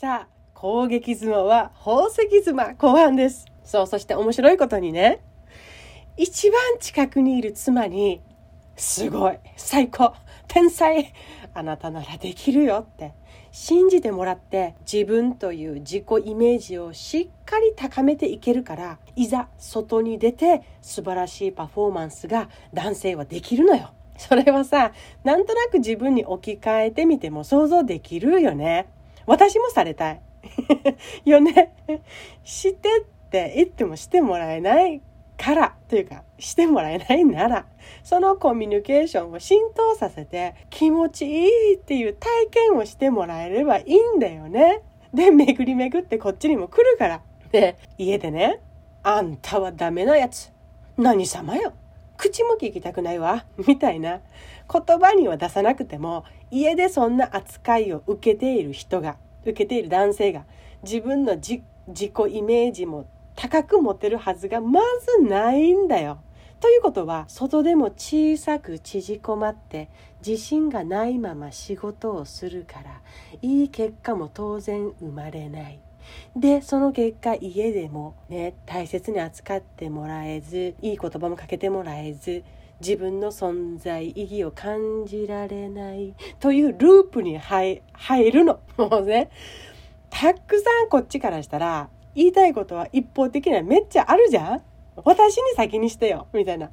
さあ、攻撃妻は宝石妻後半です。そう、そして面白いことにね、一番近くにいる妻に、すごい、最高、天才、あなたならできるよって信じてもらって自分という自己イメージをしっかり高めていけるからいざ外に出て素晴らしいパフォーマンスが男性はできるのよ。それはさ、なんとなく自分に置き換えてみても想像できるよね。私もされたい。よね。してって言ってもしてもらえないからというかしてもらえないならそのコミュニケーションを浸透させて気持ちいいっていう体験をしてもらえればいいんだよね。で巡り巡ってこっちにも来るから。で家でね「あんたはダメなやつ何様よ口も聞きたくないわ」みたいな言葉には出さなくても家でそんな扱いを受けている人が受けている男性が自分の自己イメージも高く持てるはずがまずないんだよ。ということは外でも小さく縮こまって自信がないまま仕事をするからいい結果も当然生まれない。でその結果家でもね大切に扱ってもらえずいい言葉もかけてもらえず自分の存在意義を感じられないというループに入るの。もうねたくさんこっちからしたら言いたいことは一方的にはめっちゃあるじゃん私に先にしてよみたいな。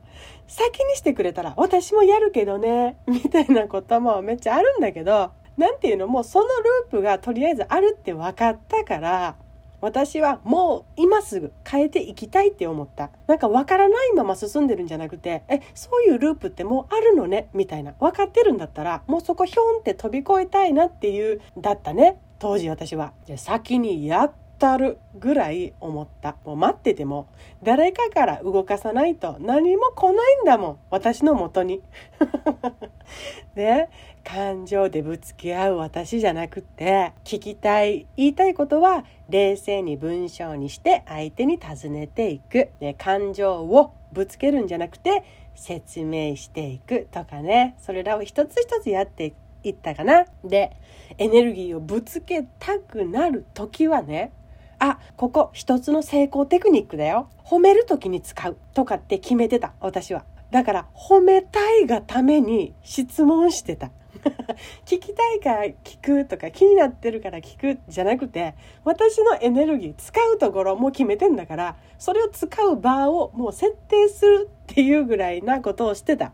先にしてくれたら私もやるけどねみたいなこともめっちゃあるんだけど、なんていうの？もそのループがとりあえずあるって分かったから、私はもう今すぐ変えていきたいって思った。なんか分からないまま進んでるんじゃなくて、え、そういうループってもうあるのね？みたいな。分かってるんだったら、もうそこヒョンって飛び越えたいなっていう、だったね。当時私は。じゃ先にやったるぐらい思った。もう待ってても誰かから動かさないと何も来ないんだもん。私のもとに。ね、感情でぶつけ合う私じゃなくて聞きたい言いたいことは冷静に文章にして相手に尋ねていく。ね、感情をぶつけるんじゃなくて説明していくとかねそれらを一つ一つやっていく。いったかなでエネルギーをぶつけたくなる時はねあここ一つの成功テクニックだよ。褒める時に使うとかって決めてた私は。だから褒めたいがために質問してた。聞きたいから聞くとか気になってるから聞くじゃなくて私のエネルギー使うところも決めてんだからそれを使う場をもう設定するっていうぐらいなことをしてた。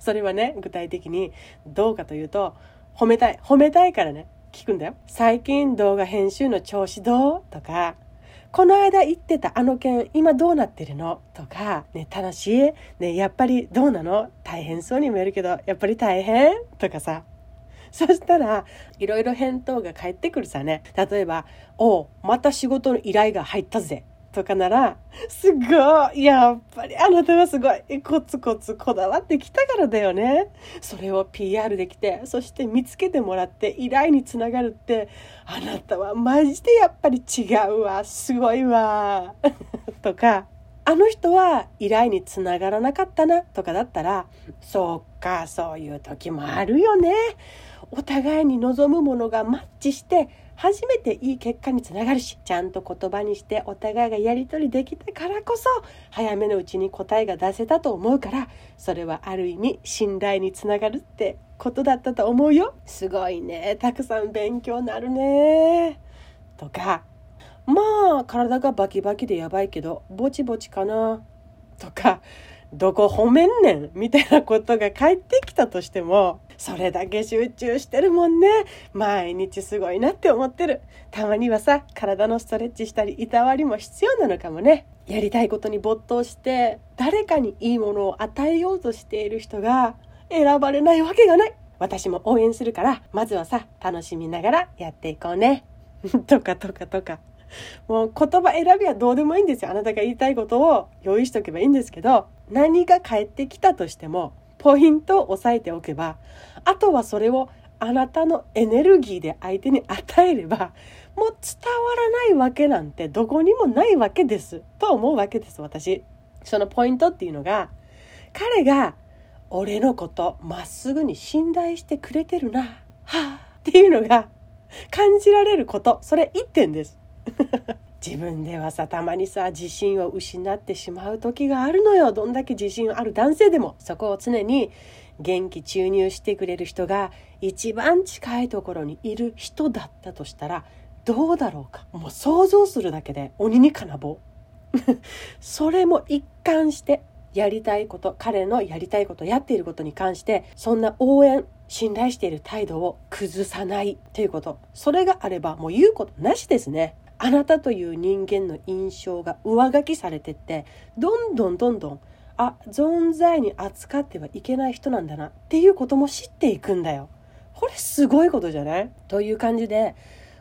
それはね具体的にどうかというと褒めたい褒めたいからね。聞くんだよ。最近動画編集の調子どう？とか、この間言ってたあの件今どうなってるの？とか、ね、楽しい？ね、やっぱりどうなの？大変そうに見えるけど、やっぱり大変？とかさ。そしたら、いろいろ返答が返ってくるさね。例えば、おまた仕事の依頼が入ったぜ。とかなら、すごいやっぱりあなたはすごいコツコツこだわってきたからだよね。それを PR できて、そして見つけてもらって依頼につながるって、あなたはマジでやっぱり違うわ。すごいわ。とか、あの人は依頼につながらなかったなとかだったら、そうか、そういう時もあるよね。お互いに望むものがマッチして初めていい結果につながるしちゃんと言葉にしてお互いがやり取りできたからこそ早めのうちに答えが出せたと思うからそれはある意味信頼につながるってことだったと思うよ。すごいね。たくさん勉強になるね。とかまあ体がバキバキでやばいけどぼちぼちかな。とかどこ褒めんねんみたいなことが返ってきたとしても、それだけ集中してるもんね。毎日すごいなって思ってる。たまにはさ、体のストレッチしたり、いたわりも必要なのかもね。やりたいことに没頭して、誰かにいいものを与えようとしている人が選ばれないわけがない。私も応援するから、まずはさ、楽しみながらやっていこうね。とかとかとか。もう言葉選びはどうでもいいんですよ。あなたが言いたいことを用意しとけばいいんですけど、何が返ってきたとしても、ポイントを押さえておけば、あとはそれをあなたのエネルギーで相手に与えれば、もう伝わらないわけなんてどこにもないわけです。と思うわけです、私。そのポイントっていうのが、彼が俺のことまっすぐに信頼してくれてるな、はあ、っていうのが感じられることそれ1点です自分ではさたまにさ自信を失ってしまう時があるのよ。どんだけ自信ある男性でも。そこを常に元気注入してくれる人が一番近いところにいる人だったとしたらどうだろうか。もう想像するだけで鬼に金棒。それも一貫してやりたいこと彼のやりたいことやっていることに関してそんな応援信頼している態度を崩さないということ。それがあればもう言うことなしですね。あなたという人間の印象が上書きされてってどんどんどんどんあ存在に扱ってはいけない人なんだなっていうことも知っていくんだよ。これすごいことじゃない？という感じで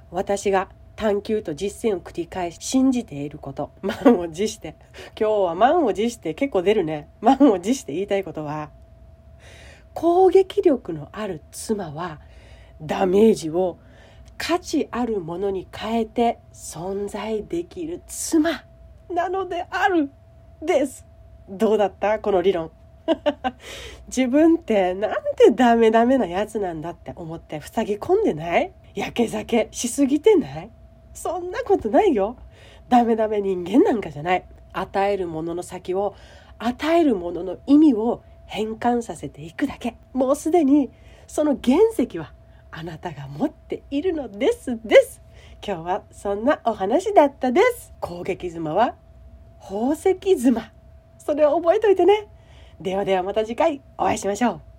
私が探求と実践を繰り返し信じていること。満を持して。今日は満を持して結構出るね。満を持して言いたいことは攻撃力のある妻はダメージを価値あるものに変えて存在できる妻なのであるですどうだった？この理論 自分ってなんでダメダメなやつなんだって思って塞ぎ込んでない？やけ酒しすぎてない？そんなことないよ。ダメダメ人間なんかじゃない。与えるものの先を、与えるものの意味を変換させていくだけ。もうすでにその原石はあなたが持っているのですです。今日はそんなお話だったです。攻撃妻は宝石妻。それを覚えといてね。ではではまた次回お会いしましょう。